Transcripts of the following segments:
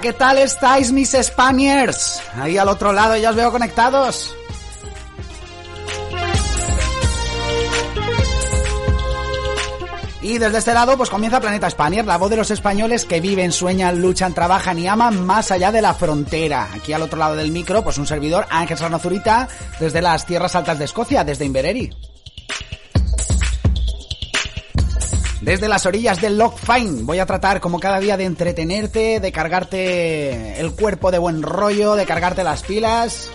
¿Qué tal estáis mis Spaniards? Ahí al otro lado ya os veo conectados. Y desde este lado pues comienza Planeta Spanier, la voz de los españoles que viven, sueñan, luchan, trabajan y aman más allá de la frontera. Aquí al otro lado del micro pues un servidor, Ángel Sarnozurita, desde las tierras altas de Escocia, desde Invereri. Desde las orillas del Lock Fine voy a tratar como cada día de entretenerte, de cargarte el cuerpo de buen rollo, de cargarte las pilas.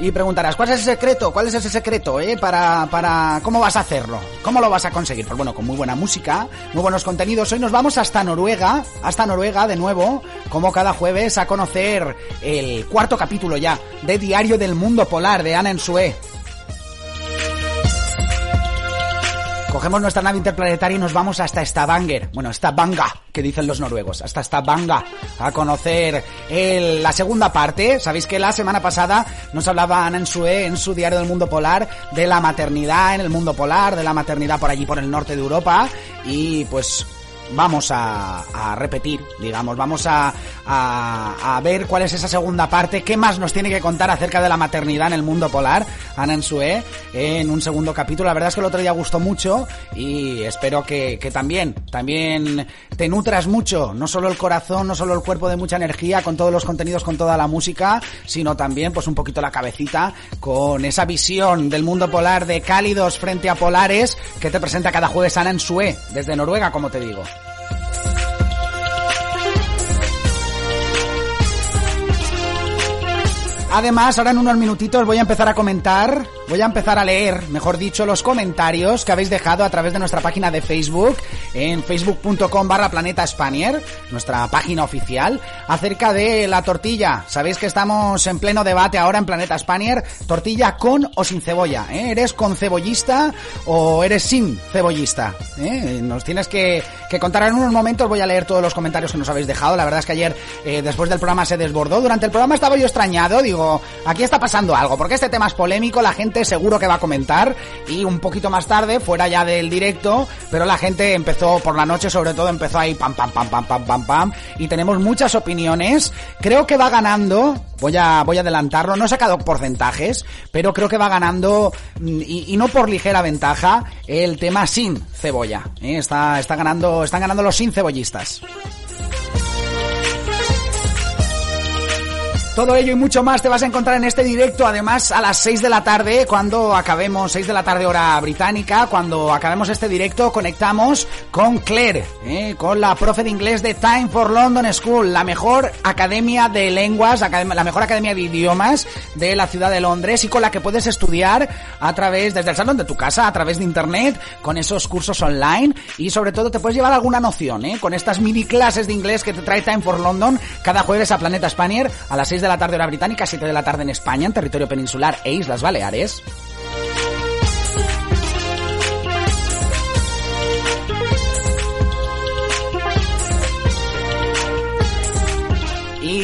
Y preguntarás, ¿cuál es ese secreto? ¿Cuál es ese secreto, eh? Para, para, ¿cómo vas a hacerlo? ¿Cómo lo vas a conseguir? Pues bueno, con muy buena música, muy buenos contenidos. Hoy nos vamos hasta Noruega, hasta Noruega de nuevo, como cada jueves, a conocer el cuarto capítulo ya de Diario del Mundo Polar de Anna Ensue. Cogemos nuestra nave interplanetaria y nos vamos hasta Stavanger, bueno, Stavanger, que dicen los noruegos, hasta Stavanger, a conocer la segunda parte. Sabéis que la semana pasada nos hablaba Ana Ensue en su diario del mundo polar de la maternidad en el mundo polar, de la maternidad por allí por el norte de Europa. Y pues vamos a, a, repetir, digamos, vamos a, a, a, ver cuál es esa segunda parte, qué más nos tiene que contar acerca de la maternidad en el mundo polar, Ana Ensue, en un segundo capítulo. La verdad es que el otro día gustó mucho y espero que, que también, también te nutras mucho, no solo el corazón, no solo el cuerpo de mucha energía, con todos los contenidos, con toda la música, sino también pues un poquito la cabecita con esa visión del mundo polar de cálidos frente a polares que te presenta cada jueves Ana Ensue, desde Noruega, como te digo. Además, ahora en unos minutitos voy a empezar a comentar, voy a empezar a leer, mejor dicho, los comentarios que habéis dejado a través de nuestra página de Facebook, en facebook.com barra planeta Spanier, nuestra página oficial, acerca de la tortilla. Sabéis que estamos en pleno debate ahora en Planeta Spanier, tortilla con o sin cebolla, ¿eh? ¿Eres con cebollista o eres sin cebollista? ¿eh? Nos tienes que, contar en unos momentos, voy a leer todos los comentarios que nos habéis dejado. La verdad es que ayer, eh, después del programa se desbordó. Durante el programa estaba yo extrañado, digo, aquí está pasando algo, porque este tema es polémico, la gente seguro que va a comentar y un poquito más tarde, fuera ya del directo, pero la gente empezó por la noche, sobre todo empezó ahí pam pam pam pam pam pam pam y tenemos muchas opiniones. Creo que va ganando, voy a voy a adelantarlo, no he sacado porcentajes, pero creo que va ganando y, y no por ligera ventaja el tema sin cebolla. ¿eh? Está está ganando están ganando los sin cebollistas. Todo ello y mucho más te vas a encontrar en este directo, además a las 6 de la tarde, cuando acabemos, 6 de la tarde hora británica, cuando acabemos este directo, conectamos con Claire, ¿eh? con la profe de inglés de Time for London School, la mejor academia de lenguas, la mejor academia de idiomas de la ciudad de Londres y con la que puedes estudiar a través, desde el salón de tu casa, a través de internet, con esos cursos online y sobre todo te puedes llevar alguna noción, ¿eh? con estas mini clases de inglés que te trae Time for London cada jueves a Planeta Spanier a las 6 de la tarde hora británica, 7 de la tarde en España, en territorio peninsular e Islas Baleares.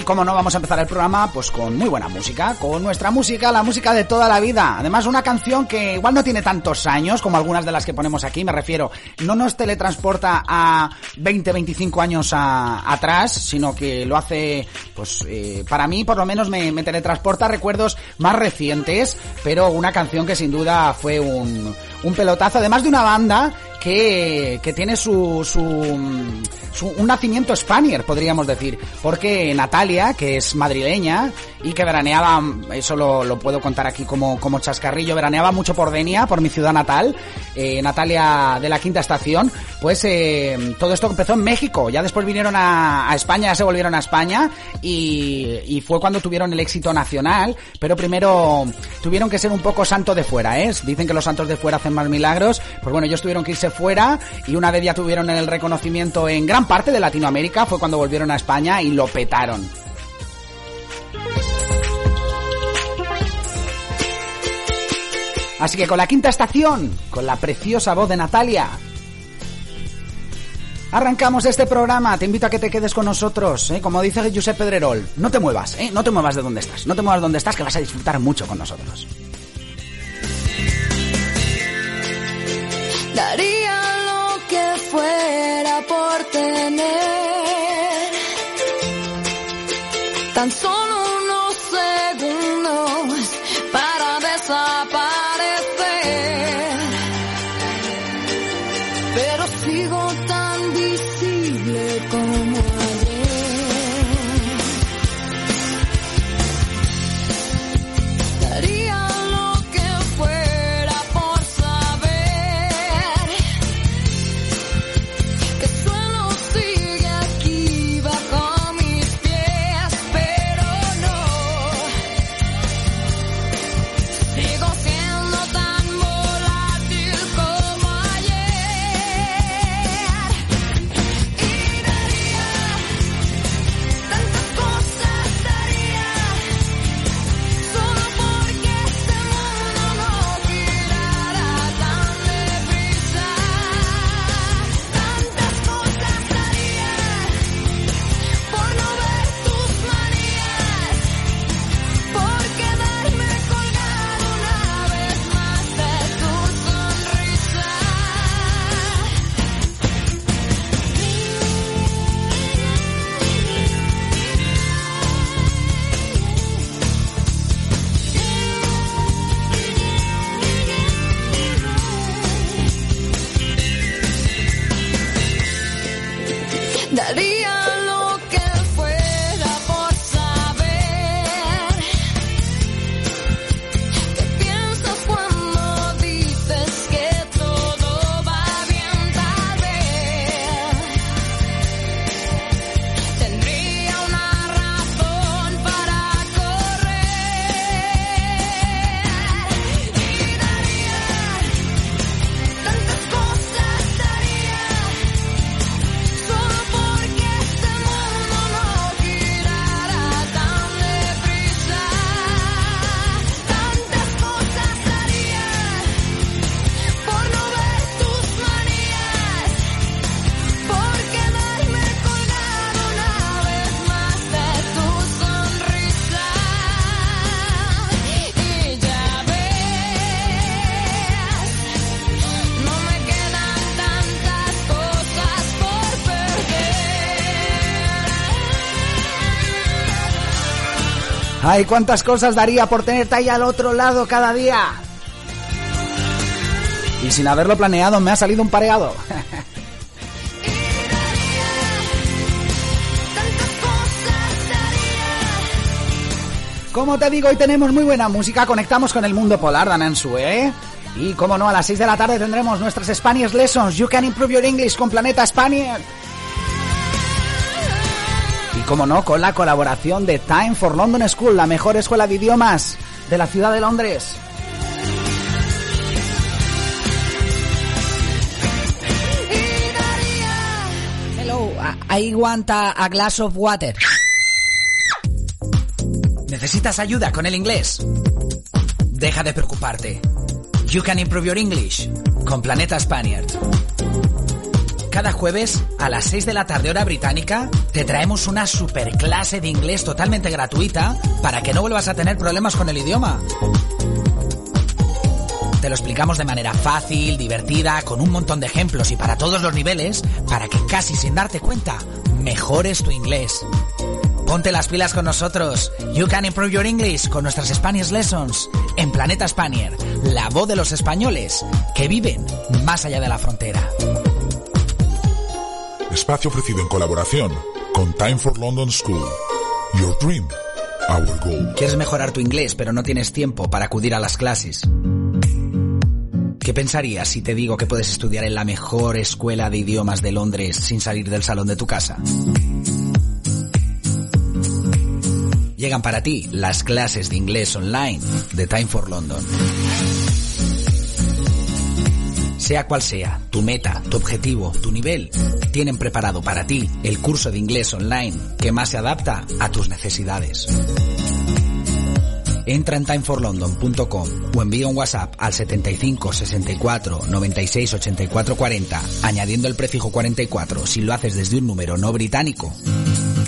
Como no, vamos a empezar el programa pues con muy buena música, con nuestra música, la música de toda la vida. Además, una canción que igual no tiene tantos años como algunas de las que ponemos aquí, me refiero, no nos teletransporta a 20, 25 años atrás, sino que lo hace, pues eh, para mí por lo menos me, me teletransporta a recuerdos más recientes, pero una canción que sin duda fue un, un pelotazo, además de una banda que, que tiene su, su, un nacimiento Spanier, podríamos decir, porque Natalia, que es madrileña y que veraneaba, eso lo, lo puedo contar aquí como, como chascarrillo, veraneaba mucho por Denia, por mi ciudad natal, eh, Natalia de la Quinta Estación, pues eh, todo esto empezó en México, ya después vinieron a, España, ya se volvieron a España y, y, fue cuando tuvieron el éxito nacional, pero primero tuvieron que ser un poco santo de fuera, ¿eh? Dicen que los santos de fuera hacen más milagros, pues bueno, ellos tuvieron que irse fuera y una vez ya tuvieron el reconocimiento en gran parte de Latinoamérica fue cuando volvieron a España y lo petaron. Así que con la quinta estación, con la preciosa voz de Natalia, arrancamos este programa. Te invito a que te quedes con nosotros, ¿eh? como dice Josep Pedrerol. No te muevas, ¿eh? no te muevas de donde estás, no te muevas de donde estás, que vas a disfrutar mucho con nosotros. Daría lo que fuera por tener tan solo Ay, cuántas cosas daría por tenerte ahí al otro lado cada día. Y sin haberlo planeado me ha salido un pareado. Como te digo, hoy tenemos muy buena música, conectamos con el mundo polar, Danansu, ¿eh? Y como no, a las 6 de la tarde tendremos nuestras Spanish Lessons, You Can Improve Your English con Planeta Spaniard. Como no, con la colaboración de Time for London School, la mejor escuela de idiomas de la ciudad de Londres. Hello, I I want a, a glass of water. ¿Necesitas ayuda con el inglés? Deja de preocuparte. You can improve your English con Planeta Spaniard. Cada jueves a las 6 de la tarde hora británica te traemos una super clase de inglés totalmente gratuita para que no vuelvas a tener problemas con el idioma. Te lo explicamos de manera fácil, divertida, con un montón de ejemplos y para todos los niveles, para que casi sin darte cuenta mejores tu inglés. Ponte las pilas con nosotros. You can improve your English con nuestras Spanish Lessons en Planeta Spanier, la voz de los españoles que viven más allá de la frontera. Espacio ofrecido en colaboración con Time for London School. Your dream, our goal. ¿Quieres mejorar tu inglés pero no tienes tiempo para acudir a las clases? ¿Qué pensarías si te digo que puedes estudiar en la mejor escuela de idiomas de Londres sin salir del salón de tu casa? Llegan para ti las clases de inglés online de Time for London. Sea cual sea tu meta, tu objetivo, tu nivel, tienen preparado para ti el curso de inglés online que más se adapta a tus necesidades. Entra en timeforlondon.com o envía un WhatsApp al 75 64 96 84 40 añadiendo el prefijo 44 si lo haces desde un número no británico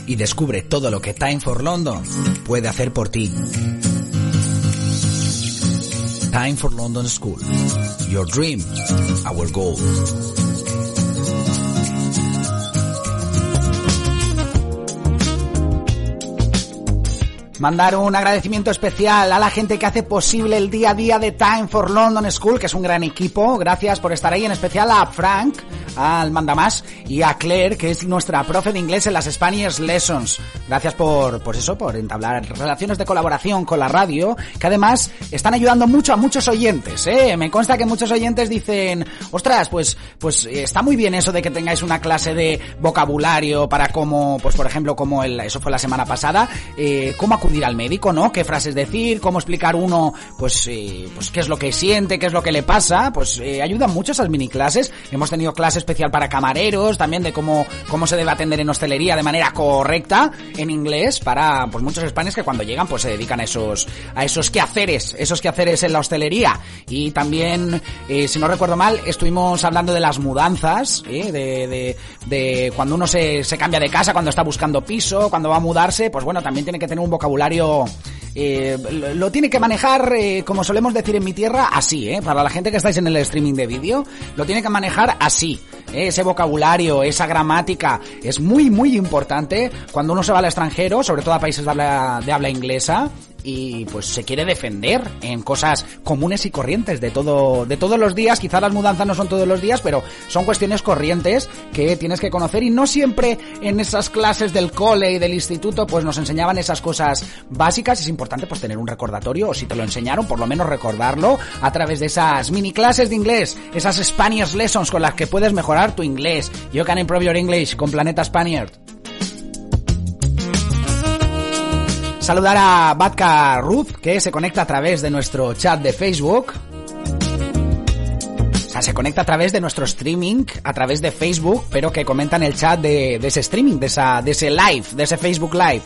y descubre todo lo que Time for London puede hacer por ti. Time for London School. Your dream, our goal. Mandar un agradecimiento especial a la gente que hace posible el día a día de Time for London School, que es un gran equipo. Gracias por estar ahí, en especial a Frank, al Mandamás, y a Claire, que es nuestra profe de inglés en las Spanish Lessons. Gracias por, por eso, por entablar relaciones de colaboración con la radio, que además están ayudando mucho a muchos oyentes, ¿eh? Me consta que muchos oyentes dicen, ostras, pues, pues eh, está muy bien eso de que tengáis una clase de vocabulario para cómo, pues por ejemplo, como el, eso fue la semana pasada, eh, cómo acudir al médico, ¿no? Qué frases decir, cómo explicar uno, pues, eh, pues qué es lo que siente, qué es lo que le pasa, pues eh, ayudan mucho esas mini clases. Hemos tenido clase especial para camareros, también de cómo, cómo se debe atender en hostelería de manera correcta en inglés para, pues muchos españoles que cuando llegan, pues se dedican a esos, a esos quehaceres, esos quehaceres en la hostelería. Y también, eh, si no recuerdo mal, estuvimos hablando de las mudanzas, ¿eh? de, de, de cuando uno se, se cambia de casa, cuando está buscando piso, cuando va a mudarse, pues bueno, también tiene que tener un vocabulario eh, lo, tiene que manejar, eh, como solemos decir en mi tierra, así, ¿eh? Para la gente que estáis en el streaming de vídeo, lo tiene que manejar así. ¿eh? Ese vocabulario, esa gramática, es muy, muy importante cuando uno se va al extranjero, sobre todo a países de habla, de habla inglesa, y pues se quiere defender en cosas comunes y corrientes de todo de todos los días. Quizás las mudanzas no son todos los días pero son cuestiones corrientes que tienes que conocer. Y no siempre en esas clases del cole y del instituto pues nos enseñaban esas cosas básicas. Es importante pues tener un recordatorio o si te lo enseñaron por lo menos recordarlo a través de esas mini clases de inglés esas Spanish lessons con las que puedes mejorar tu inglés. You can improve your English con Planeta Spaniard Saludar a Batka Ruth, que se conecta a través de nuestro chat de Facebook. O sea, se conecta a través de nuestro streaming, a través de Facebook, pero que comenta en el chat de, de ese streaming, de, esa, de ese live, de ese Facebook Live.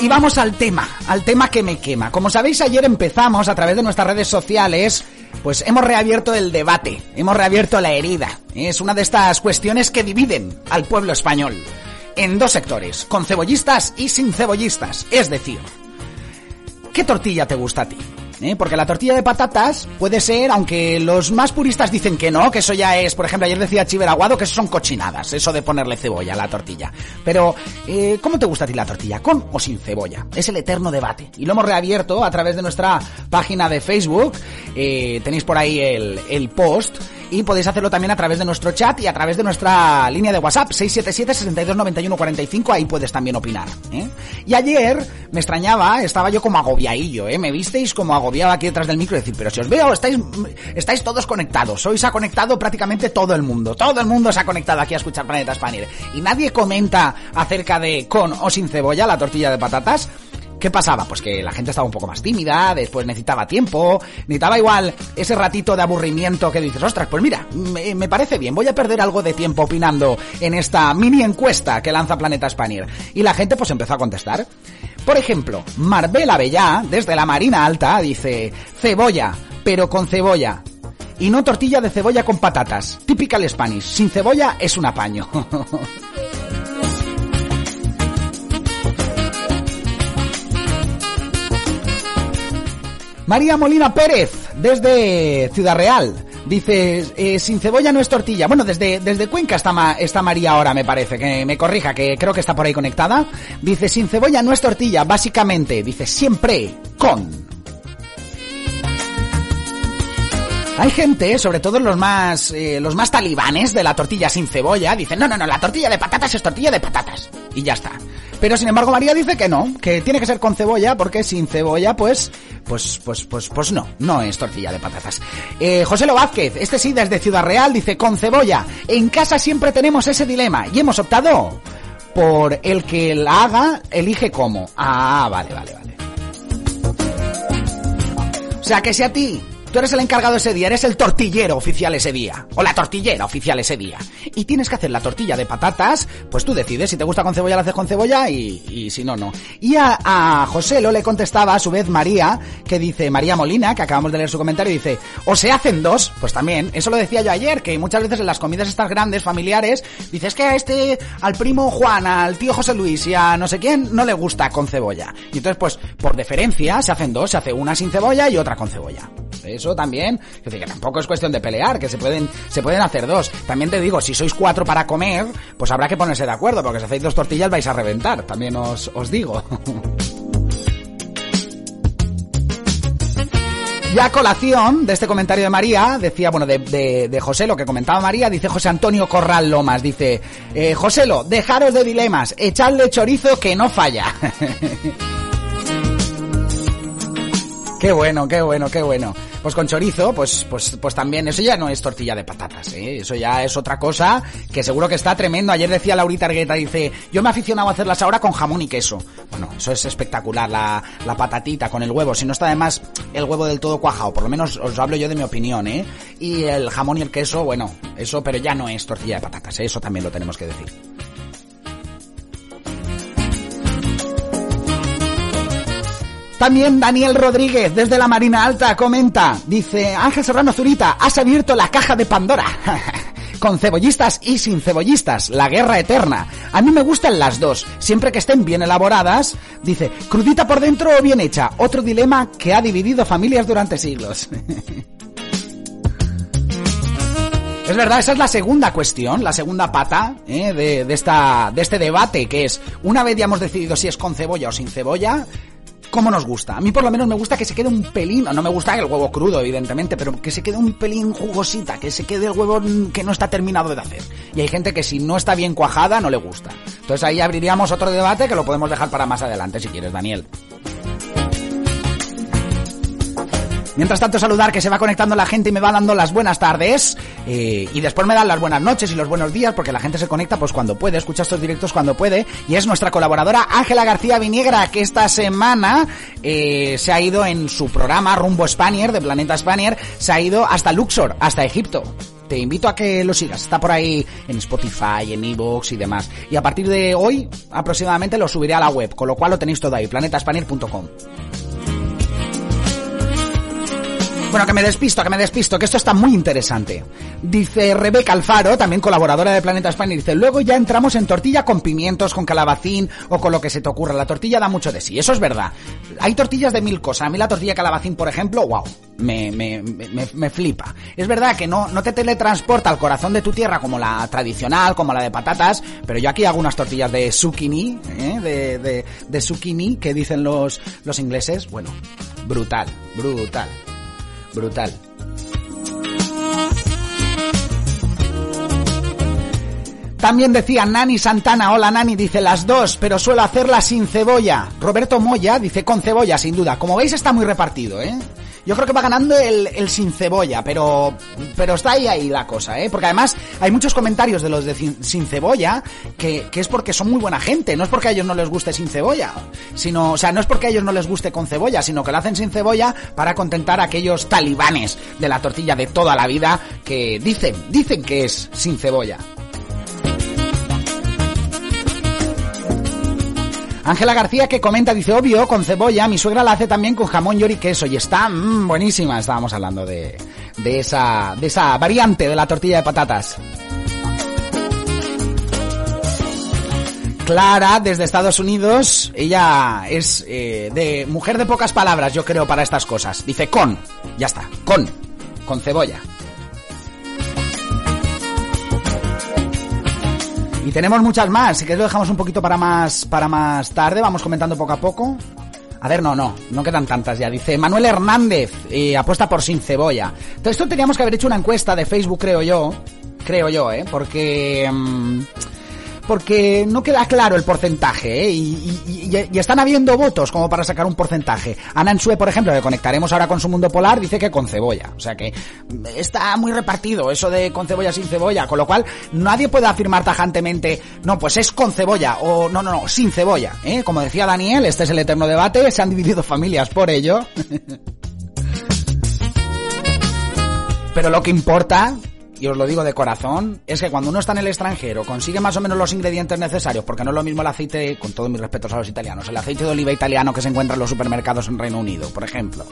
Y vamos al tema, al tema que me quema. Como sabéis, ayer empezamos a través de nuestras redes sociales pues hemos reabierto el debate, hemos reabierto la herida. Es una de estas cuestiones que dividen al pueblo español en dos sectores, con cebollistas y sin cebollistas. Es decir, ¿qué tortilla te gusta a ti? ¿Eh? Porque la tortilla de patatas puede ser, aunque los más puristas dicen que no, que eso ya es, por ejemplo, ayer decía Chiver Aguado que eso son cochinadas, eso de ponerle cebolla a la tortilla. Pero, eh, ¿cómo te gusta a ti la tortilla? ¿Con o sin cebolla? Es el eterno debate. Y lo hemos reabierto a través de nuestra página de Facebook. Eh, tenéis por ahí el, el post y podéis hacerlo también a través de nuestro chat y a través de nuestra línea de WhatsApp 677 62 91 45 ahí puedes también opinar ¿eh? y ayer me extrañaba estaba yo como agobiadillo ¿eh? me visteis como agobiado aquí detrás del micro y decir pero si os veo estáis estáis todos conectados hoy se ha conectado prácticamente todo el mundo todo el mundo se ha conectado aquí a escuchar Planeta Spanier y nadie comenta acerca de con o sin cebolla la tortilla de patatas ¿Qué pasaba? Pues que la gente estaba un poco más tímida, después necesitaba tiempo, necesitaba igual ese ratito de aburrimiento que dices, ostras, pues mira, me, parece bien, voy a perder algo de tiempo opinando en esta mini encuesta que lanza Planeta Spanier. Y la gente pues empezó a contestar. Por ejemplo, Marbella Bellá, desde la Marina Alta, dice, cebolla, pero con cebolla. Y no tortilla de cebolla con patatas. Typical Spanish. Sin cebolla es un apaño. María Molina Pérez, desde Ciudad Real. Dice, eh, sin cebolla no es tortilla. Bueno, desde, desde Cuenca está, está María ahora, me parece, que me corrija, que creo que está por ahí conectada. Dice, sin cebolla no es tortilla, básicamente. Dice, siempre con. Hay gente, sobre todo los más, eh, los más talibanes de la tortilla sin cebolla, dicen, no, no, no, la tortilla de patatas es tortilla de patatas. Y ya está. Pero sin embargo María dice que no, que tiene que ser con cebolla, porque sin cebolla, pues, pues, pues, pues, pues no, no es tortilla de patatas. Eh, José Lo Vázquez, este sí desde Ciudad Real, dice con cebolla. En casa siempre tenemos ese dilema y hemos optado por el que la haga, elige cómo. Ah, vale, vale, vale. O sea, que si a ti, tú eres el encargado ese día, eres el tortillero oficial ese día, o la tortillera oficial ese día, y tienes que hacer la tortilla de patatas, pues tú decides, si te gusta con cebolla la haces con cebolla y, si no, no. Y a, a José lo le contestaba a su vez María, que dice, María Molina, que acabamos de leer su comentario, dice, o se hacen dos, pues también, eso lo decía yo ayer, que muchas veces en las comidas estas grandes, familiares, dices que a este, al primo Juan, al tío José Luis y a no sé quién, no le gusta con cebolla. Y entonces, pues, por deferencia, se hacen dos, se hace una sin cebolla y otra con cebolla. Eso también, es decir, que tampoco es cuestión de pelear, que se pueden, se pueden hacer dos. También te digo, si sois cuatro para comer, pues habrá que ponerse de acuerdo, porque si hacéis dos tortillas vais a reventar, también os, os digo. Ya a colación de este comentario de María, decía, bueno, de, de, José, lo que comentaba María, dice José Antonio Corral Lomas, dice, eh, Joselo, dejaros de dilemas, echadle chorizo que no falla. Qué bueno, qué bueno, qué bueno. Pues con chorizo, pues, pues, pues también, eso ya no es tortilla de patatas, ¿eh? Eso ya es otra cosa que seguro que está tremendo. Ayer decía Laurita Argueta, dice, yo me he aficionado a hacerlas ahora con jamón y queso. Bueno, eso es espectacular, la, la patatita con el huevo. Si no está además el huevo del todo cuajado, por lo menos os hablo yo de mi opinión, ¿eh? Y el jamón y el queso, bueno, eso, pero ya no es tortilla de patatas, ¿eh? Eso también lo tenemos que decir. También Daniel Rodríguez, desde la Marina Alta, comenta, dice, Ángel Serrano Zurita, has abierto la caja de Pandora. Con cebollistas y sin cebollistas, la guerra eterna. A mí me gustan las dos, siempre que estén bien elaboradas. Dice, crudita por dentro o bien hecha. Otro dilema que ha dividido familias durante siglos. Es verdad, esa es la segunda cuestión, la segunda pata ¿eh? de, de, esta, de este debate, que es, una vez ya hemos decidido si es con cebolla o sin cebolla, ¿cómo nos gusta? A mí por lo menos me gusta que se quede un pelín, no me gusta el huevo crudo, evidentemente, pero que se quede un pelín jugosita, que se quede el huevo que no está terminado de hacer. Y hay gente que si no está bien cuajada no le gusta. Entonces ahí abriríamos otro debate que lo podemos dejar para más adelante si quieres, Daniel. Mientras tanto, saludar que se va conectando la gente y me va dando las buenas tardes. Eh, y después me dan las buenas noches y los buenos días, porque la gente se conecta pues cuando puede, escucha estos directos cuando puede. Y es nuestra colaboradora Ángela García Viniegra, que esta semana eh, se ha ido en su programa Rumbo Spanier, de Planeta Spanier, se ha ido hasta Luxor, hasta Egipto te invito a que lo sigas. Está por ahí en Spotify, en Evox y demás. Y a partir de hoy, aproximadamente, lo subiré a la web, con lo cual lo tenéis todo ahí, planetaspanier.com. Bueno, que me despisto, que me despisto, que esto está muy interesante. Dice Rebeca Alfaro, también colaboradora de Planeta España, dice, luego ya entramos en tortilla con pimientos, con calabacín o con lo que se te ocurra. La tortilla da mucho de sí, eso es verdad. Hay tortillas de mil cosas. A mí la tortilla calabacín, por ejemplo, wow, me, me, me, me flipa. Es verdad que no, no te teletransporta al corazón de tu tierra como la tradicional, como la de patatas, pero yo aquí hago unas tortillas de zucchini, ¿eh? de, de, de zucchini, que dicen los, los ingleses. Bueno, brutal, brutal brutal. También decía Nani Santana, hola Nani, dice las dos, pero suelo hacerlas sin cebolla. Roberto Moya dice con cebolla, sin duda. Como veis está muy repartido, ¿eh? Yo creo que va ganando el, el, sin cebolla, pero, pero está ahí ahí la cosa, ¿eh? Porque además hay muchos comentarios de los de sin cebolla que, que es porque son muy buena gente, no es porque a ellos no les guste sin cebolla, sino, o sea, no es porque a ellos no les guste con cebolla, sino que lo hacen sin cebolla para contentar a aquellos talibanes de la tortilla de toda la vida que dicen, dicen que es sin cebolla. Ángela García que comenta, dice, obvio, con cebolla, mi suegra la hace también con jamón, y queso y está mm, buenísima. Estábamos hablando de, de, esa, de esa variante de la tortilla de patatas. Clara, desde Estados Unidos, ella es eh, de mujer de pocas palabras, yo creo, para estas cosas. Dice con, ya está, con, con cebolla. Y tenemos muchas más, si que lo dejamos un poquito para más, para más tarde, vamos comentando poco a poco. A ver, no, no, no quedan tantas ya. Dice Manuel Hernández, eh, apuesta por sin cebolla. Entonces, esto teníamos que haber hecho una encuesta de Facebook, creo yo. Creo yo, ¿eh? Porque... mm, porque no queda claro el porcentaje, ¿eh? Y, y- y- están habiendo votos como para sacar un porcentaje. Ana Ensue, por ejemplo, que conectaremos ahora con su mundo polar, dice que con cebolla. O sea que está muy repartido eso de con cebolla sin cebolla, con lo cual nadie puede afirmar tajantemente, no, pues es con cebolla o no, no, no, sin cebolla. ¿eh? Como decía Daniel, este es el eterno debate, se han dividido familias por ello. Pero lo que importa, y os lo digo de corazón, es que cuando uno está en el extranjero, consigue más o menos los ingredientes necesarios, porque no es lo mismo el aceite, con todos mis respetos a los italianos, el aceite de oliva italiano que se encuentra en los supermercados en Reino Unido, por ejemplo.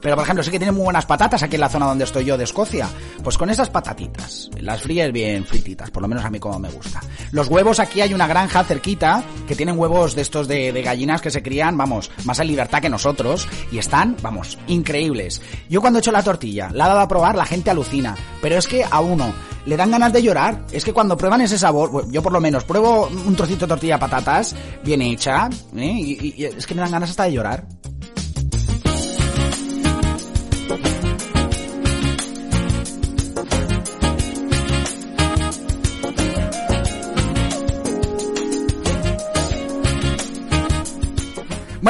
Pero, por ejemplo, sí que tienen muy buenas patatas aquí en la zona donde estoy yo de Escocia. Pues con esas patatitas, las fríes bien frititas, por lo menos a mí como me gusta. Los huevos, aquí hay una granja cerquita que tienen huevos de estos de, gallinas que se crían, vamos, más en libertad que nosotros, y están, vamos, increíbles. Yo cuando he hecho la tortilla, la he dado a probar, la gente alucina, pero es que a uno le dan ganas de llorar. Es que cuando prueban ese sabor, yo por lo menos pruebo un trocito de tortilla de patatas bien hecha, ¿eh? y, y- y es que me dan ganas hasta de llorar.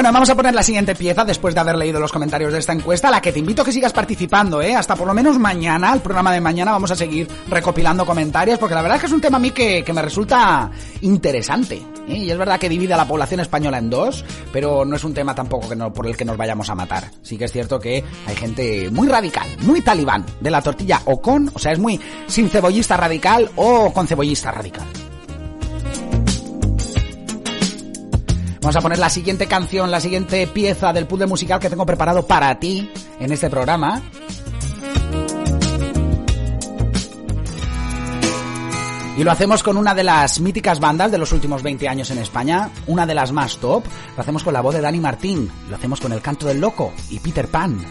Bueno, vamos a poner la siguiente pieza después de haber leído los comentarios de esta encuesta, la que te invito a que sigas participando, ¿eh? Hasta por lo menos mañana, el programa de mañana, vamos a seguir recopilando comentarios, porque la verdad es que es un tema a mí que, que me resulta interesante. ¿eh? Y es verdad que divide a la población española en dos, pero no es un tema tampoco que no, por el que nos vayamos a matar. Sí que es cierto que hay gente muy radical, muy talibán, de la tortilla o con, o sea, es muy sin cebollista radical o con cebollista radical. Vamos a poner la siguiente canción, la siguiente pieza del puzzle musical que tengo preparado para ti en este programa. Y lo hacemos con una de las míticas bandas de los últimos 20 años en España, una de las más top. Lo hacemos con la voz de Dani Martín, lo hacemos con el canto del loco y Peter Pan.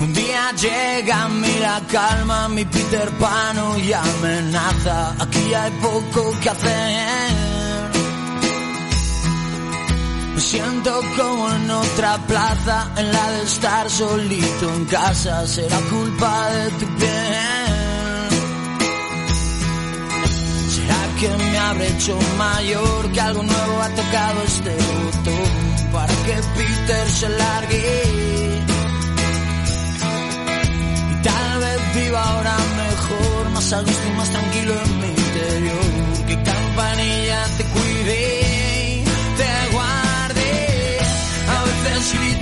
Un día llega, mira calma, mi Peter Pan y amenaza. Aquí hay poco que hacer. Me siento como en otra plaza, en la de estar solito en casa. Será culpa de tu piel. ¿Será que me habré hecho mayor? Que algo nuevo ha tocado este botón para que Peter se largue. Y tal vez viva ahora mejor, más a gusto y más tranquilo en mi interior. Que campanilla te cuide,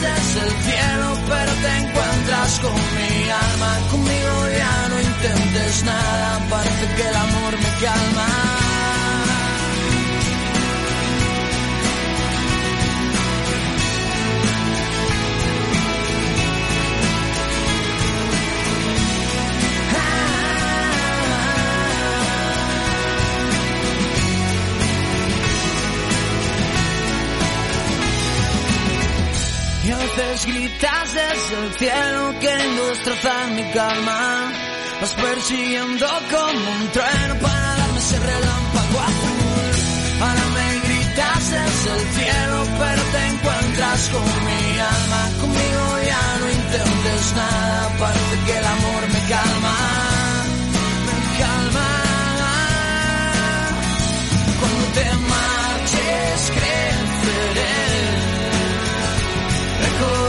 Desde el cielo, pero te encuentras con mi alma. Conmigo ya no intentes nada, parece que el amor me calma. Veces gritas desde el cielo queriendo destrozar mi calma. Vas persiguiendo como un trueno para darme ese relámpago azul. Ahora me gritas desde el cielo, pero te encuentras con mi alma. Conmigo ya no intentes nada, parece que el amor me calma. Me calma. Cuando te marches creceré recorriendo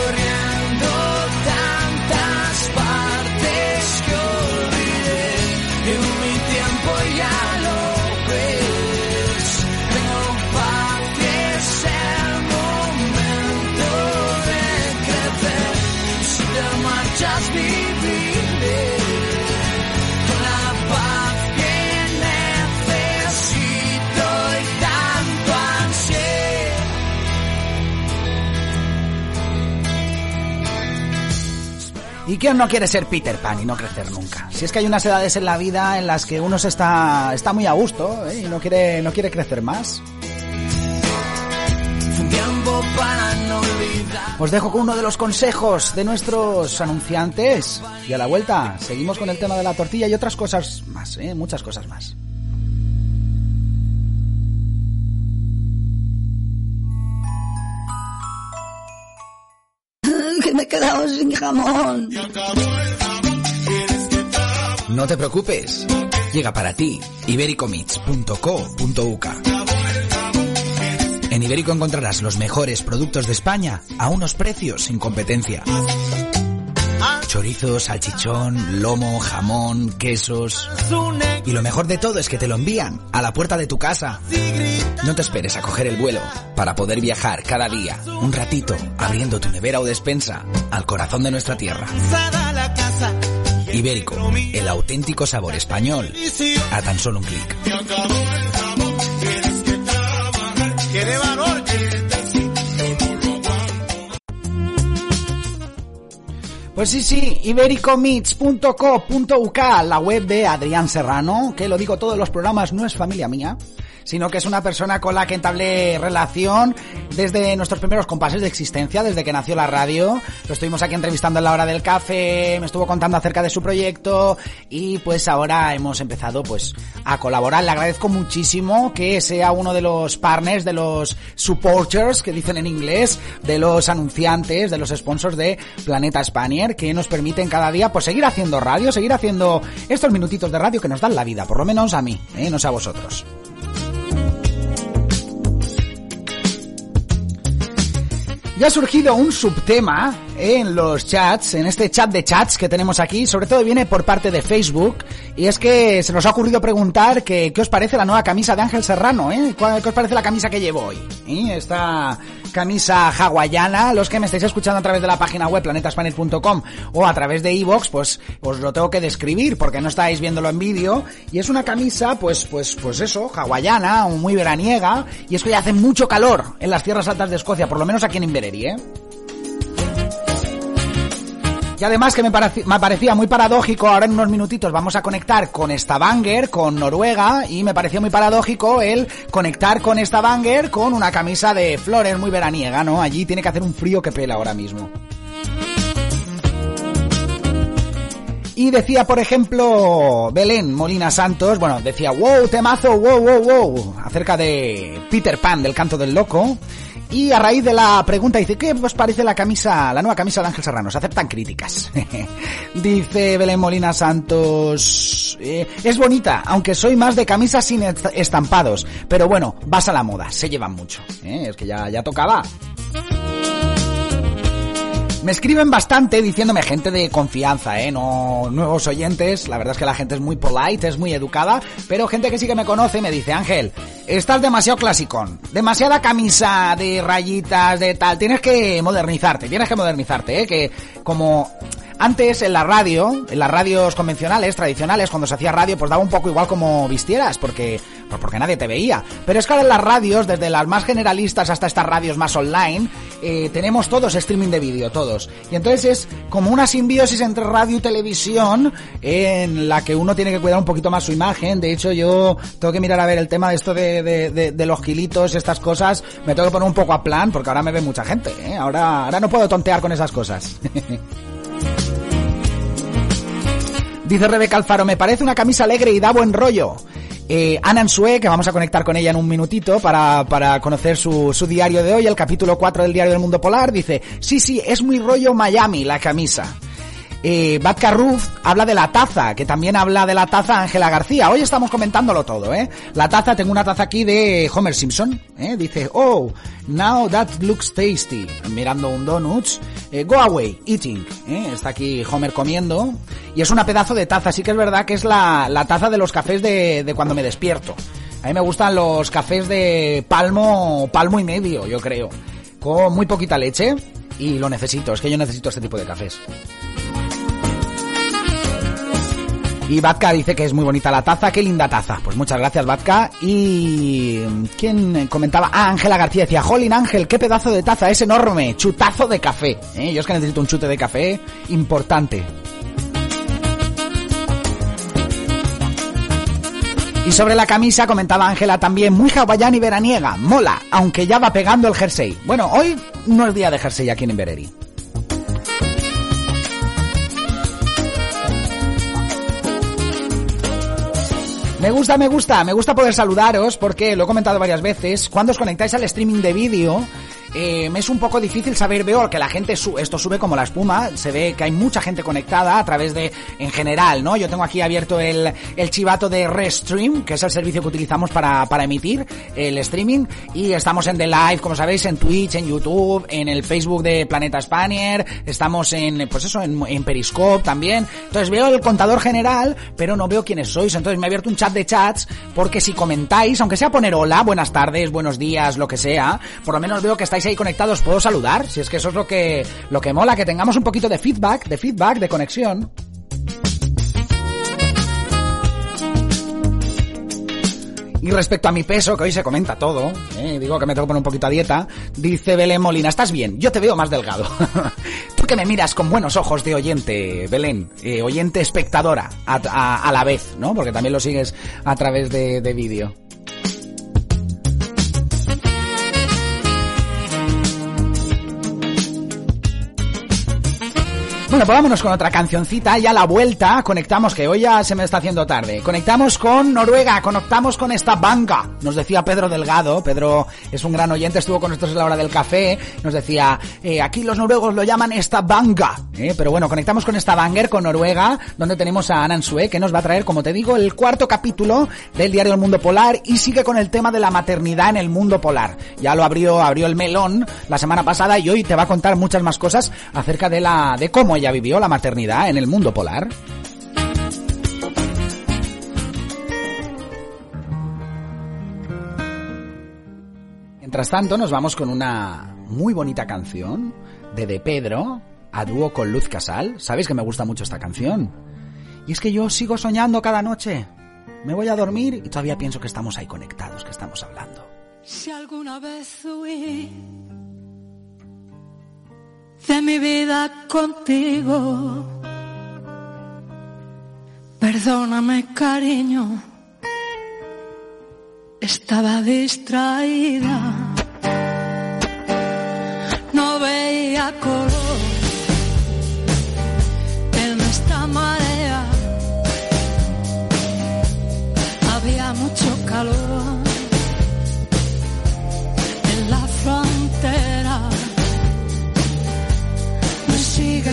no quiere ser Peter Pan y no crecer nunca? Si es que hay unas edades en la vida en las que uno se está, está muy a gusto ¿eh? y no quiere, no quiere crecer más. Os dejo con uno de los consejos de nuestros anunciantes y a la vuelta seguimos con el tema de la tortilla y otras cosas más, ¿eh? muchas cosas más. Quedado sin jamón. No te preocupes. Llega para ti ibericomeats.co.uk. En Ibérico encontrarás los mejores productos de España a unos precios sin competencia. Chorizo, salchichón, lomo, jamón, quesos. Y lo mejor de todo es que te lo envían a la puerta de tu casa. No te esperes a coger el vuelo para poder viajar cada día un ratito abriendo tu nevera o despensa al corazón de nuestra tierra. Ibérico, el auténtico sabor español a tan solo un clic. Pues sí, sí, ibericomeats.co.uk, la web de Adrián Serrano, que lo digo todos los programas, no es familia mía, sino que es una persona con la que entablé relación desde nuestros primeros compases de existencia, desde que nació la radio. Lo estuvimos aquí entrevistando en la hora del café, me estuvo contando acerca de su proyecto y pues ahora hemos empezado pues a colaborar. Le agradezco muchísimo que sea uno de los partners, de los supporters que dicen en inglés, de los anunciantes, de los sponsors de Planeta Spanier, que nos permiten cada día pues seguir haciendo radio, seguir haciendo estos minutitos de radio que nos dan la vida, por lo menos a mí, ¿eh? no sé a vosotros. Ya ha surgido un subtema en los chats, en este chat de chats que tenemos aquí, sobre todo viene por parte de Facebook, y es que se nos ha ocurrido preguntar que, qué os parece la nueva camisa de Ángel Serrano, ¿eh? ¿Cuál- ¿Qué os parece la camisa que llevo hoy? ¿Eh? Esta camisa hawaiana, los que me estáis escuchando a través de la página web planetaspaniel.com o a través de iVoox, pues os lo tengo que describir porque no estáis viéndolo en vídeo, y es una camisa, pues, pues, pues eso, hawaiana, muy veraniega, y es que ya hace mucho calor en las tierras altas de Escocia, por lo menos aquí en Inverary, Y además que me, parecía muy paradójico, ahora en unos minutitos vamos a conectar con Stavanger, con Noruega, y me pareció muy paradójico el conectar con Stavanger con una camisa de flores muy veraniega, ¿no? Allí tiene que hacer un frío que pela ahora mismo. Y decía, por ejemplo, Belén Molina Santos, bueno, decía, wow, temazo, wow, wow, wow, acerca de Peter Pan, del canto del loco. Y a raíz de la pregunta dice, ¿qué os parece la camisa, la nueva camisa de Ángel Serrano? Se aceptan críticas. dice Belén Molina Santos, eh, es bonita, aunque soy más de camisas sin est- estampados. Pero bueno, vas a la moda, se llevan mucho. ¿eh? Es que ya, ya tocaba. Me escriben bastante diciéndome gente de confianza, ¿eh? No nuevos oyentes. La verdad es que la gente es muy polite, es muy educada. Pero gente que sí que me conoce me dice, Ángel, estás demasiado clasicón. Demasiada camisa de rayitas, de tal. Tienes que modernizarte, tienes que modernizarte, ¿eh? Que como Antes en la radio, en las radios convencionales, tradicionales, cuando se hacía radio, pues daba un poco igual como vistieras, porque, pues porque nadie te veía. Pero es que ahora en las radios, desde las más generalistas hasta estas radios más online, eh, tenemos todos streaming de vídeo, todos. Y entonces es como una simbiosis entre radio y televisión, en la que uno tiene que cuidar un poquito más su imagen. De hecho, yo tengo que mirar a ver el tema de esto de, de, los kilitos, estas cosas, me tengo que poner un poco a plan, porque ahora me ve mucha gente, ¿eh? Ahora, ahora no puedo tontear con esas cosas. Dice Rebeca Alfaro, me parece una camisa alegre y da buen rollo. Eh, Ana Ansue, que vamos a conectar con ella en un minutito para, para conocer su, su diario de hoy, el capítulo 4 del diario del mundo polar, dice, sí, sí, es muy rollo Miami la camisa. Eh, Batka Ruf habla de la taza, que también habla de la taza Ángela García. Hoy estamos comentándolo todo, ¿eh? La taza, tengo una taza aquí de Homer Simpson, ¿eh? Dice, oh, now that looks tasty. Mirando un donuts. Eh, go away, eating, ¿eh? Está aquí Homer comiendo. Y es una pedazo de taza, sí que es verdad que es la, la taza de los cafés de, de cuando me despierto. A mí me gustan los cafés de palmo, palmo y medio, yo creo. Con muy poquita leche. Y lo necesito, es que yo necesito este tipo de cafés. Y Batka dice que es muy bonita la taza, qué linda taza. Pues muchas gracias, Batka. Y. ¿Quién comentaba? Ah, Ángela García decía: Jolín Ángel, qué pedazo de taza, es enorme. Chutazo de café. ¿eh? Yo es que necesito un chute de café importante. Y sobre la camisa comentaba Ángela también, muy hawaiana y veraniega, mola, aunque ya va pegando el jersey. Bueno, hoy no es día de jersey aquí en Invereri. Me gusta, me gusta, me gusta poder saludaros porque lo he comentado varias veces. Cuando os conectáis al streaming de vídeo, eh, me es un poco difícil saber, veo que la gente, su- esto sube como la espuma, se ve que hay mucha gente conectada a través de, en general, ¿no? Yo tengo aquí abierto el, el chivato de Restream, que es el servicio que utilizamos para, para emitir el streaming, y estamos en The Live, como sabéis, en Twitch, en YouTube, en el Facebook de Planeta Spanier, estamos en, pues eso, en, en Periscope también. Entonces veo el contador general, pero no veo quiénes sois, entonces me he abierto un chat de chats, porque si comentáis, aunque sea poner hola, buenas tardes, buenos días, lo que sea, por lo menos veo que estáis ahí conectados, puedo saludar, si es que eso es lo que, lo que mola, que tengamos un poquito de feedback, de feedback, de conexión. Y respecto a mi peso, que hoy se comenta todo, ¿eh? digo que me tengo que poner un poquito a dieta, dice Belén Molina, ¿estás bien? Yo te veo más delgado. Tú que me miras con buenos ojos de oyente, Belén, eh, oyente espectadora a, la vez, ¿no? Porque también lo sigues a través de vídeo. Bueno, pues vámonos con otra cancioncita y a la vuelta conectamos, que hoy ya se me está haciendo tarde. Conectamos con Noruega, conectamos con esta banga. Nos decía Pedro Delgado, Pedro es un gran oyente, estuvo con nosotros en la hora del café, nos decía, eh, aquí los noruegos lo llaman esta banga. ¿eh? Pero bueno, conectamos con esta banger, con Noruega, donde tenemos a Anan Sue, que nos va a traer, como te digo, el cuarto capítulo del diario El Mundo Polar y sigue con el tema de la maternidad en el mundo polar. Ya lo abrió, abrió el melón la semana pasada y hoy te va a contar muchas más cosas acerca de la, de cómo ella vivió la maternidad en el mundo polar. Mientras tanto, nos vamos con una muy bonita canción de De Pedro a dúo con Luz Casal. Sabéis que me gusta mucho esta canción. Y es que yo sigo soñando cada noche. Me voy a dormir y todavía pienso que estamos ahí conectados, que estamos hablando. Si alguna vez huí mi vida contigo, perdóname cariño, estaba distraída, no veía color. En esta marea,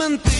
mentira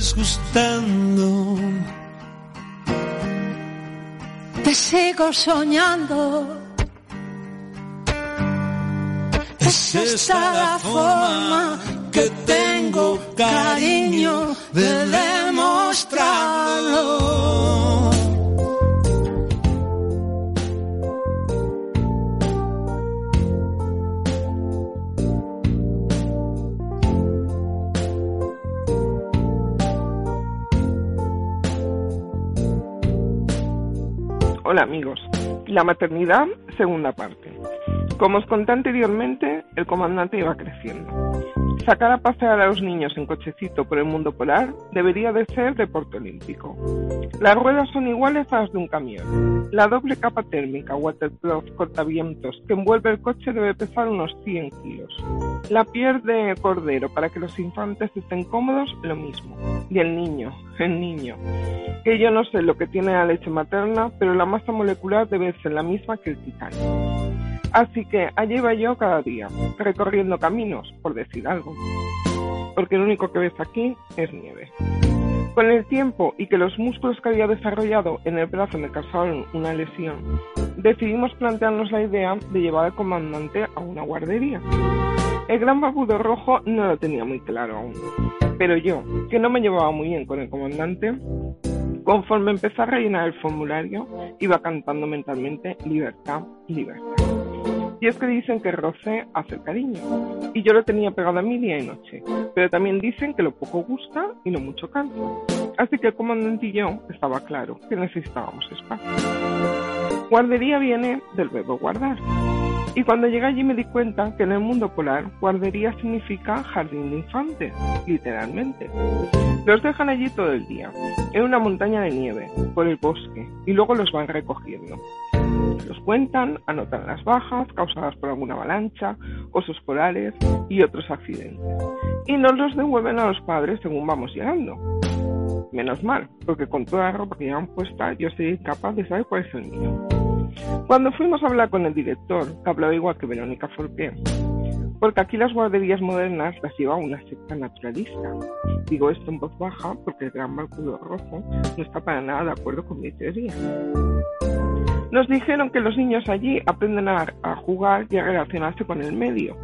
sigues gustando. Te sigo soñando. Es esta la forma que tengo, cariño, de demostrarlo. Hola amigos, la maternidad, segunda parte. Como os conté anteriormente, el comandante iba creciendo. Sacar a pasear a los niños en cochecito por el mundo polar debería de ser deporte olímpico. Las ruedas son iguales a las de un camión. La doble capa térmica waterproof cortavientos que envuelve el coche debe pesar unos 100 kilos. La piel de cordero para que los infantes estén cómodos, lo mismo. Y el niño, el niño. Que yo no sé lo que tiene la leche materna, pero la masa molecular debe ser la misma que el titanio. Así que allí iba yo cada día, recorriendo caminos, por decir algo. Porque lo único que ves aquí es nieve. Con el tiempo y que los músculos que había desarrollado en el brazo me causaron una lesión, decidimos plantearnos la idea de llevar al comandante a una guardería. El gran barbudo rojo no lo tenía muy claro aún, pero yo, que no me llevaba muy bien con el comandante, conforme empecé a rellenar el formulario, iba cantando mentalmente libertad, libertad. Y es que dicen que roce hace cariño. Y yo lo tenía pegado a mí día y noche. Pero también dicen que lo poco gusta y lo mucho cansa. Así que el comandante y yo estaba claro que necesitábamos espacio. Guardería viene del verbo guardar. Y cuando llegué allí me di cuenta que en el mundo polar guardería significa jardín de infantes, literalmente. Los dejan allí todo el día, en una montaña de nieve, por el bosque, y luego los van recogiendo. Los cuentan, anotan las bajas causadas por alguna avalancha, osos polares y otros accidentes. Y nos los devuelven a los padres según vamos llegando. Menos mal, porque con toda la ropa que llevan puesta yo soy incapaz de saber cuál es el mío. Cuando fuimos a hablar con el director, hablaba igual que Verónica Forqué, porque aquí las guarderías modernas las lleva una secta naturalista. Digo esto en voz baja porque el gran barbudo rojo no está para nada de acuerdo con mi teoría. Nos dijeron que los niños allí aprenden a, a jugar y a relacionarse con el medio.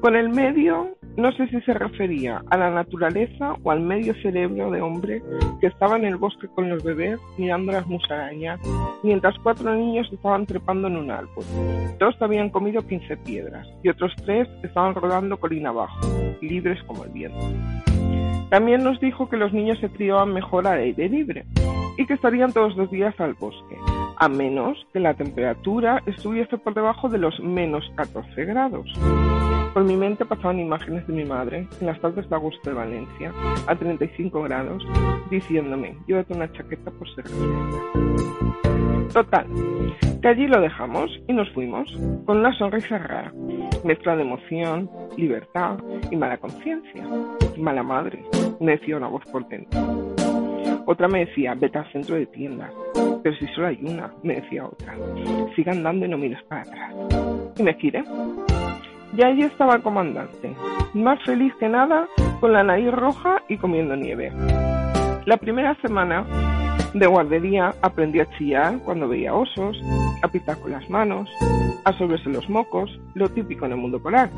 Con el medio no sé si se refería a la naturaleza o al medio cerebro de hombre que estaba en el bosque con los bebés mirando las musarañas, mientras cuatro niños estaban trepando en un árbol. Dos habían comido 15 piedras y otros tres estaban rodando colina abajo, libres como el viento. También nos dijo que los niños se criaban mejor al aire libre y que estarían todos los días al bosque, a menos que la temperatura estuviese por debajo de los menos 14 grados. Por mi mente pasaban imágenes de mi madre en las tardes de agosto de Valencia, a 35 grados, diciéndome, llévate una chaqueta por ser fresca". Total, que allí lo dejamos y nos fuimos, con una sonrisa rara, mezcla de emoción, libertad y mala conciencia. Mala madre, me decía una voz potente. Otra me decía, vete al centro de tiendas. Pero si solo hay una, me decía otra. Siga andando y no mires para atrás. Y me giré. Y allí estaba el comandante, más feliz que nada, con la nariz roja y comiendo nieve. La primera semana de guardería aprendí a chillar cuando veía osos, a pitar con las manos, a solverse los mocos, lo típico en el mundo polar.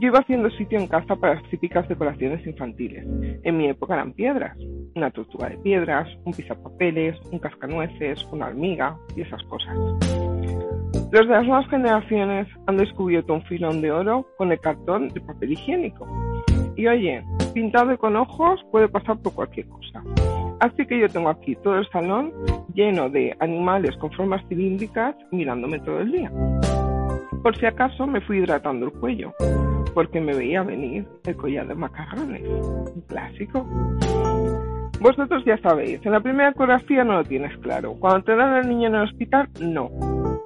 Yo iba haciendo sitio en casa para las típicas decoraciones infantiles. En mi época eran piedras, una tortuga de piedras, un pizapapeles, un cascanueces, una hormiga y esas cosas. Las nuevas generaciones han descubierto un filón de oro con el cartón de papel higiénico. Y oye, pintado y con ojos puede pasar por cualquier cosa. Así que yo tengo aquí todo el salón lleno de animales con formas cilíndricas mirándome todo el día. Por si acaso me fui hidratando el cuello, porque me veía venir el collar de macarrones, un clásico. Vosotros ya sabéis, en la primera ecografía no lo tienes claro. Cuando te dan al niño en el hospital, no.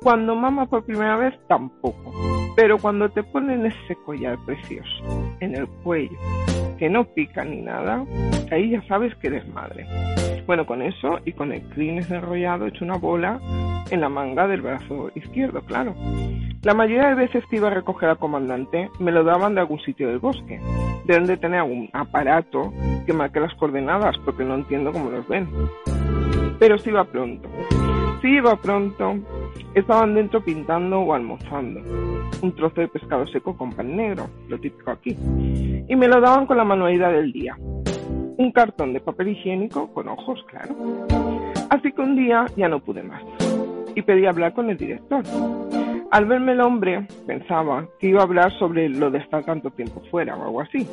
Cuando mama por primera vez, tampoco. Pero cuando te ponen ese collar precioso en el cuello, que no pica ni nada, ahí ya sabes que eres madre. Bueno, con eso y con el crines enrollado hecho una bola en la manga del brazo izquierdo, claro. La mayoría de veces que iba a recoger al comandante me lo daban de algún sitio del bosque. Deben de tener algún aparato que marque las coordenadas porque no entiendo cómo los ven. Pero si iba pronto. Si iba pronto, estaban dentro pintando o almorzando. Un trozo de pescado seco con pan negro, lo típico aquí. Y me lo daban con la manualidad del día. Un cartón de papel higiénico con ojos, claro. Así que un día ya no pude más. Y pedí hablar con el director. Al verme el hombre, pensaba que iba a hablar sobre lo de estar tanto tiempo fuera o algo así.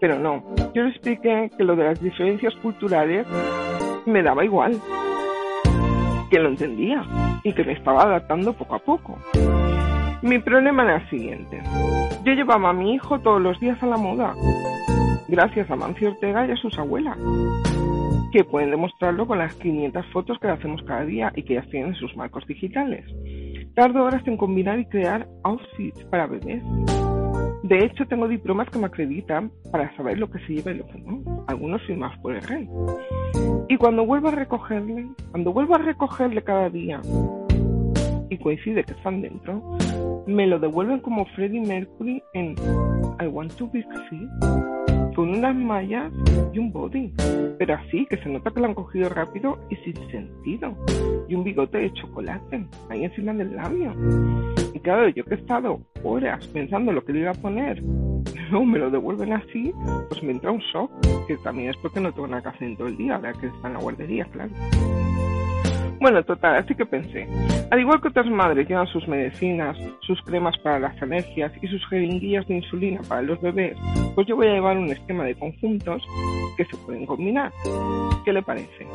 Pero no, yo le expliqué que lo de las diferencias culturales me daba igual. Que lo entendía y que me estaba adaptando poco a poco. Mi problema era el siguiente. Yo llevaba a mi hijo todos los días a la moda. Gracias a Mancio Ortega y a sus abuelas. Que pueden demostrarlo con las 500 fotos que le hacemos cada día y que ya tienen sus marcos digitales. Tardo horas en combinar y crear outfits para bebés. De hecho, tengo diplomas que me acreditan para saber lo que se lleva y lo que no. Algunos firmados por el rey. Y cuando vuelvo a recogerle, cuando vuelvo a recogerle cada día y coincide que están dentro, me lo devuelven como Freddie Mercury en I Want to Be Free con unas mallas y un body. Pero así, que se nota que lo han cogido rápido y sin sentido. Y un bigote de chocolate ahí encima del labio. Y claro, yo que he estado horas pensando lo que le iba a poner, luego me lo devuelven así, pues me entra un shock, que también es porque no tengo nada que hacer en todo el día, ahora que está en la guardería, claro. Bueno, total, así que pensé, al igual que otras madres llevan sus medicinas, sus cremas para las alergias y sus jeringuillas de insulina para los bebés, pues yo voy a llevar un esquema de conjuntos que se pueden combinar. ¿Qué le parece?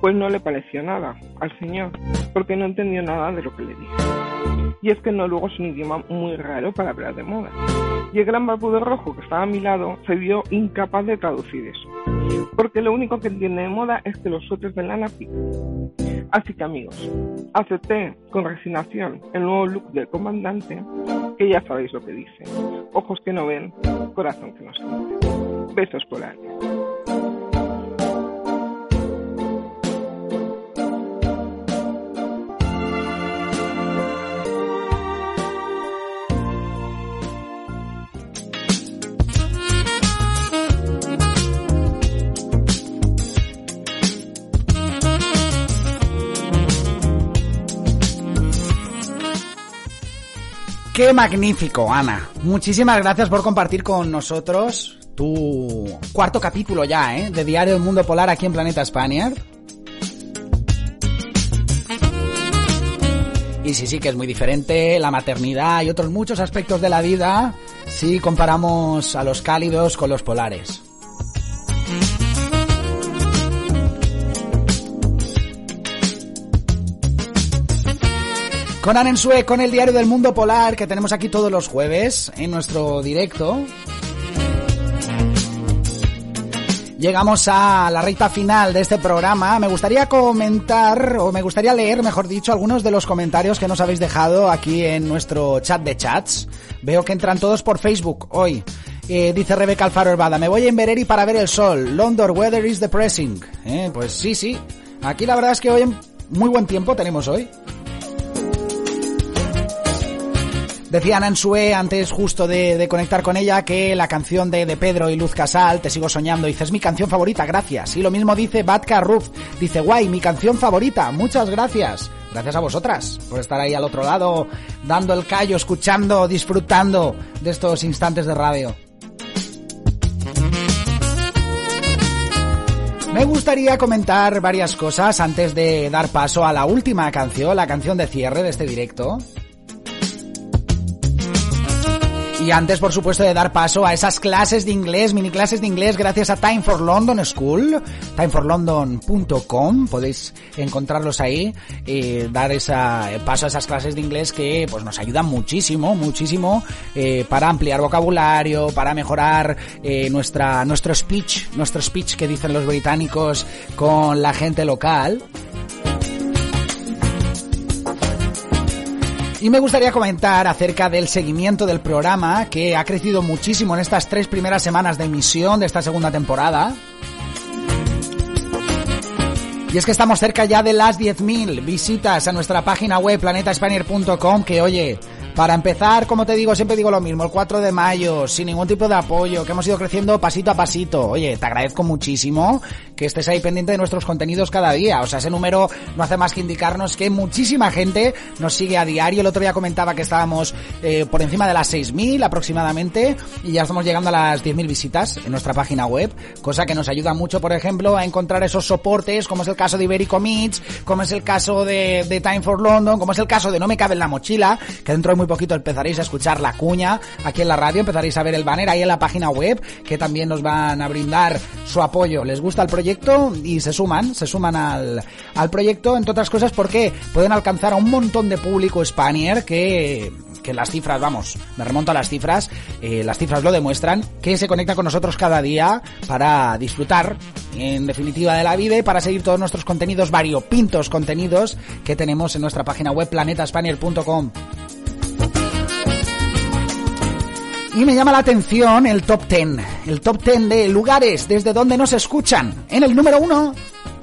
Pues no le pareció nada al señor, porque no entendió nada de lo que le dije. Y es que no luego es un idioma muy raro para hablar de moda. Y el gran barbudo rojo que estaba a mi lado se vio incapaz de traducir eso. Porque lo único que entiende de moda es que los suéteres de lana pican. Así que amigos, acepté con resignación el nuevo look del comandante, que ya sabéis lo que dice. Ojos que no ven, corazón que no siente. Besos por ahí. Qué magnífico, Ana. Muchísimas gracias por compartir con nosotros tu cuarto capítulo ya, ¿eh? De Diario del Mundo Polar aquí en Planeta Spaniard. Y sí, sí, que es muy diferente la maternidad y otros muchos aspectos de la vida si comparamos a los cálidos con los polares. Con Anensue, con el diario del mundo polar que tenemos aquí todos los jueves en nuestro directo. Llegamos a la recta final de este programa. Me gustaría comentar, o me gustaría leer, mejor dicho, algunos de los comentarios que nos habéis dejado aquí en nuestro chat de chats. Veo que entran todos por Facebook hoy. Eh, dice Rebeca Alfaro Herbada, me voy a Invereri para ver el sol. London weather is depressing. Eh, pues sí, sí. Aquí la verdad es que hoy muy buen tiempo tenemos hoy. Decía Nansue antes justo de, de, conectar con ella que la canción de, de, Pedro y Luz Casal, Te sigo soñando, dice, es mi canción favorita, gracias. Y lo mismo dice Batka Ruf, dice, guay, mi canción favorita, muchas gracias. Gracias a vosotras por estar ahí al otro lado, dando el callo, escuchando, disfrutando de estos instantes de radio. Me gustaría comentar varias cosas antes de dar paso a la última canción, la canción de cierre de este directo. Y antes, por supuesto, de dar paso a esas clases de inglés, mini clases de inglés, gracias a Time for London School, timeforlondon.com, podéis encontrarlos ahí y dar esa, paso a esas clases de inglés que pues nos ayudan muchísimo, muchísimo eh, para ampliar vocabulario, para mejorar eh, nuestra, nuestro speech, nuestro speech que dicen los británicos con la gente local. Y me gustaría comentar acerca del seguimiento del programa que ha crecido muchísimo en estas tres primeras semanas de emisión de esta segunda temporada. Y es que estamos cerca ya de las 10.000 visitas a nuestra página web planetaspanier.com que oye, para empezar, como te digo, siempre digo lo mismo, el 4 de mayo, sin ningún tipo de apoyo, que hemos ido creciendo pasito a pasito. Oye, te agradezco muchísimo que estés ahí pendiente de nuestros contenidos cada día. O sea, ese número no hace más que indicarnos que muchísima gente nos sigue a diario. El otro día comentaba que estábamos eh, por encima de las 6.000 aproximadamente y ya estamos llegando a las 10.000 visitas en nuestra página web, cosa que nos ayuda mucho, por ejemplo, a encontrar esos soportes, como es el caso de Iberico Meets, como es el caso de, Time for London, como es el caso de No me cabe en la mochila, que dentro de muy poquito empezaréis a escuchar la cuña aquí en la radio, empezaréis a ver el banner ahí en la página web, que también nos van a brindar su apoyo. ¿Les gusta el proyecto? Y se suman, se suman al, al proyecto, entre otras cosas porque pueden alcanzar a un montón de público spanier que que las cifras, vamos, me remonto a las cifras, eh, las cifras lo demuestran, que se conecta con nosotros cada día para disfrutar, en definitiva, de la vida y para seguir todos nuestros contenidos, variopintos contenidos que tenemos en nuestra página web planetaspanier.com. Y me llama la atención el top 10, el top 10 de lugares desde donde nos escuchan. En el número uno,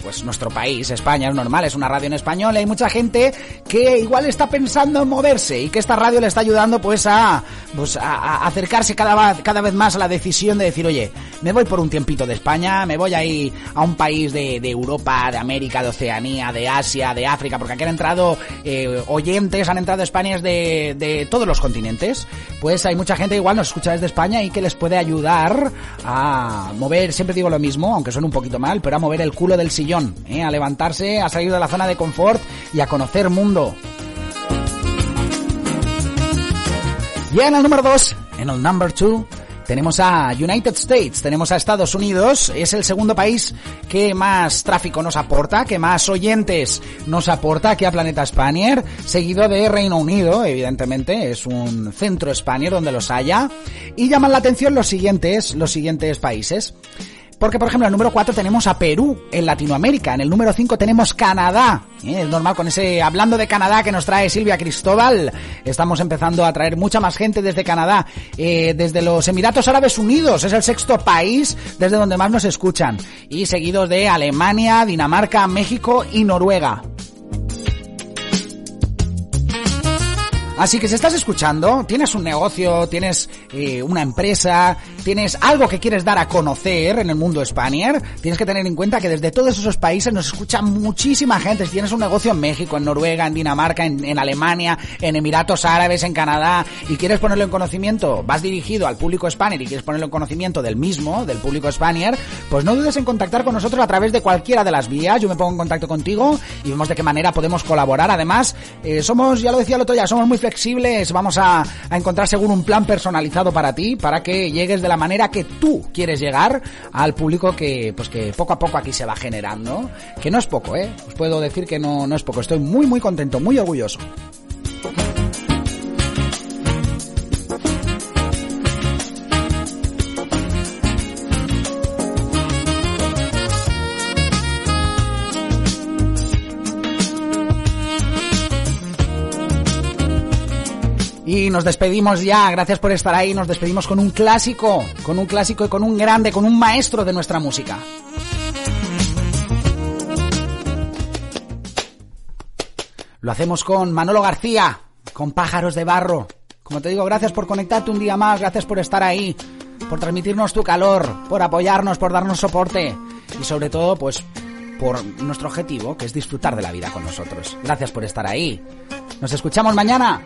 pues nuestro país, España, es normal, es una radio en español, hay mucha gente que igual está pensando en moverse y que esta radio le está ayudando pues a, pues a, acercarse cada, cada vez más a la decisión de decir, oye, me voy por un tiempito de España, me voy ahí a un país de, de Europa, de América, de Oceanía, de Asia, de África, porque aquí han entrado eh, oyentes, han entrado españoles de, de todos los continentes, pues hay mucha gente que igual nos escucha desde España y que les puede ayudar a mover, siempre digo lo mismo, aunque suene un poquito mal, pero a mover el culo del sillón ¿eh? a levantarse, a salir de la zona de confort y a conocer mundo. Y en el número 2, en el number 2, tenemos a United States, tenemos a Estados Unidos, es el segundo país que más tráfico nos aporta, que más oyentes nos aporta aquí a Planeta Spanier, seguido de Reino Unido, evidentemente, es un centro Spanier donde los haya, y llaman la atención los siguientes, los siguientes países. Porque, por ejemplo, en el número 4 tenemos a Perú en Latinoamérica. En el número 5 tenemos Canadá. ¿eh? Es normal con ese, hablando de Canadá que nos trae Silvia Cristóbal. Estamos empezando a traer mucha más gente desde Canadá. Eh, desde los Emiratos Árabes Unidos. Es el sexto país desde donde más nos escuchan. Y seguidos de Alemania, Dinamarca, México y Noruega. Así que si estás escuchando, tienes un negocio, tienes eh, una empresa, tienes algo que quieres dar a conocer en el mundo Spanier, tienes que tener en cuenta que desde todos esos países nos escucha muchísima gente. Si tienes un negocio en México, en Noruega, en Dinamarca, en, Alemania, en Emiratos Árabes, en Canadá, y quieres ponerlo en conocimiento, vas dirigido al público Spanier y quieres ponerlo en conocimiento del mismo, del público Spanier, pues no dudes en contactar con nosotros a través de cualquiera de las vías. Yo me pongo en contacto contigo y vemos de qué manera podemos colaborar. Además, eh, somos, ya lo decía el otro día, somos muy flexibles flexibles, vamos a, a, encontrar seguro un plan personalizado para ti, para que llegues de la manera que tú quieres llegar al público que, pues que poco a poco aquí se va generando, que no es poco, eh, os puedo decir que no, no es poco, estoy muy muy contento, muy orgulloso. Nos despedimos ya. Gracias por estar ahí. Nos despedimos con un clásico, con un clásico y con un grande, con un maestro de nuestra música. Lo hacemos con Manolo García, con Pájaros de Barro. Como te digo, gracias por conectarte un día más, gracias por estar ahí, por transmitirnos tu calor, por apoyarnos, por darnos soporte y sobre todo, pues, por nuestro objetivo, que es disfrutar de la vida con nosotros. Gracias por estar ahí. Nos escuchamos mañana.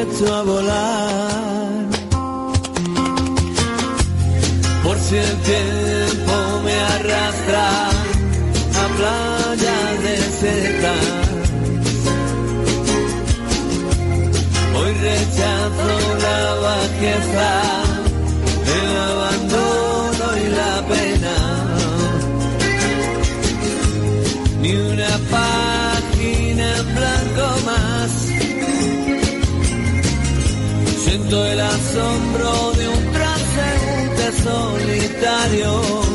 A volar. Por si el tiempo me arrastra a playas desiertas. Hoy rechazo la bajeza, el abandono y la pena. Ni una página Siento el asombro de un transeúnte solitario.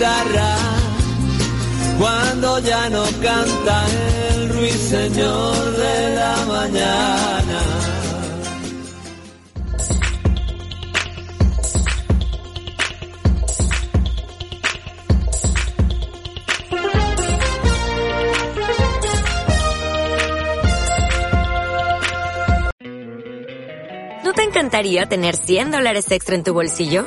Guitarra. Cuando ya no canta el ruiseñor de la mañana. ¿No te encantaría tener 100 dólares extra en tu bolsillo?